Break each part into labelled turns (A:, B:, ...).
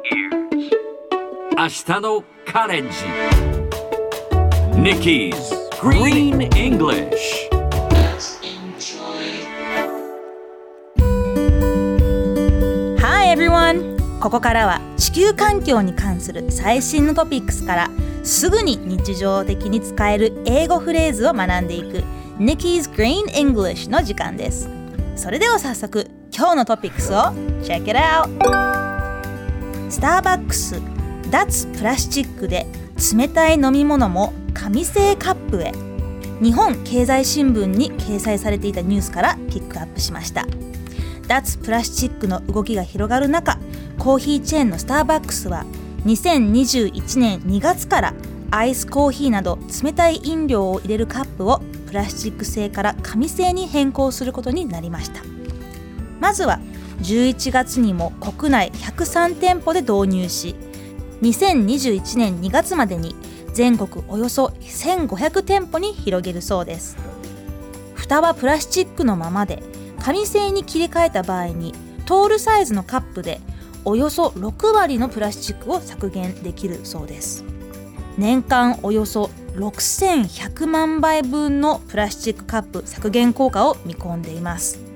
A: 明日のカレンジ Nikki's Green English
B: Hi everyone! ここからは地球環境に関する最新のトピックスからすぐに日常的に使える英語フレーズを学んでいく Nikki's Green English の時間ですそれでは早速今日のトピックスを Check it out! スターバックス脱プラスチックで冷たい飲み物も紙製カップへ。日本経済新聞に掲載されていたニュースからピックアップしました。脱プラスチックの動きが広がる中コーヒーチェーンのスターバックスは2021年2月からアイスコーヒーなど冷たい飲料を入れるカップをプラスチック製から紙製に変更することになりました。まずは11月にも国内103店舗で導入し2021年2月までに全国およそ1500店舗に広げるそうです。蓋はプラスチックのままで紙製に切り替えた場合にトールサイズのカップでおよそ6割のプラスチックを削減できるそうです。年間およそ6100万杯分のプラスチックカップ削減効果を見込んでいます。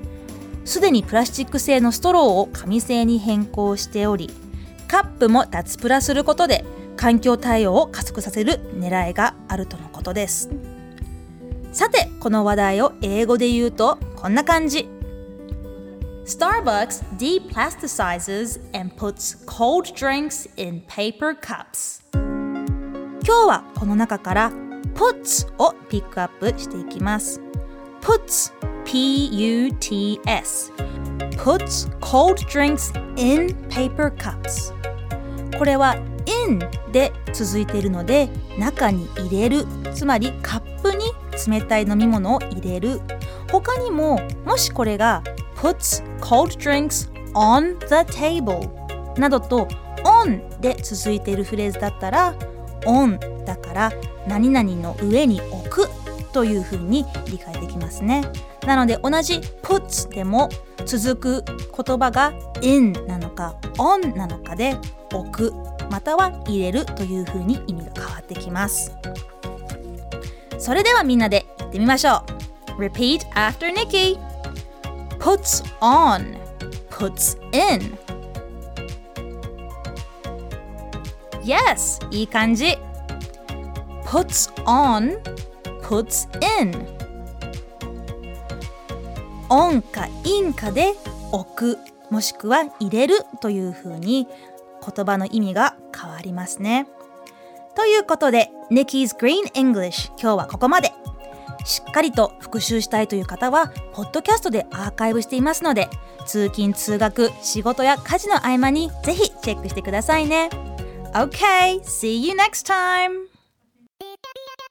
B: すでにプラスチック製のストローを紙製に変更しておりカップも脱プラすることで環境対応を加速させる狙いがあるとのことです。さてこの話題を英語で言うとこんな感じ。Starbucks deplasticizes and puts cold drinks in paper cups. 今日はこの中から puts をピックアップしていきます。puts P-U-T-S puts cold drinks in paper cups. これは in で続いているので中に入れる。つまりカップに冷たい飲み物を入れる。他にももしこれが puts cold drinks on the table などと on で続いているフレーズだったら on だから何々の上に置くというふうに理解できますね。なので同じ puts でも続く言葉が in なのか on なのかで置くまたは入れるというふうに意味が変わってきます。それではみんなで言ってみましょう。Repeat after Nikki. Puts on. Puts in. Yes いい感じ。Puts on. Puts in. On か in かで置くもしくは入れるというふうに言葉の意味が変わりますね。ということで Nikki's Green English 今日はここまでしっかりと復習したいという方はポッドキャストでアーカイブしていますので通勤通学仕事や家事の合間にぜひチェックしてくださいね OK see you next time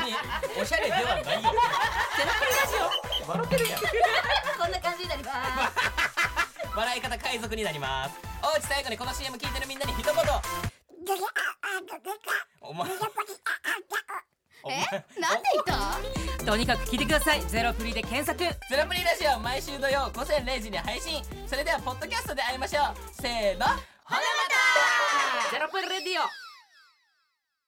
C: みにおしゃれではないよ
D: ゼロプリラジオ
C: 笑ってるやん
D: こんな感じになります
C: 笑い方海賊になりますおうち最後にこの CM 聞いてるみんなに一言お前お前
D: なんで言った
E: とにかく聞いてくださいゼロプリで検索
C: ゼロプリラジオ毎週土曜午前0時に配信それではポッドキャストで会いましょうせーのほなまた
E: ゼロプリレディオ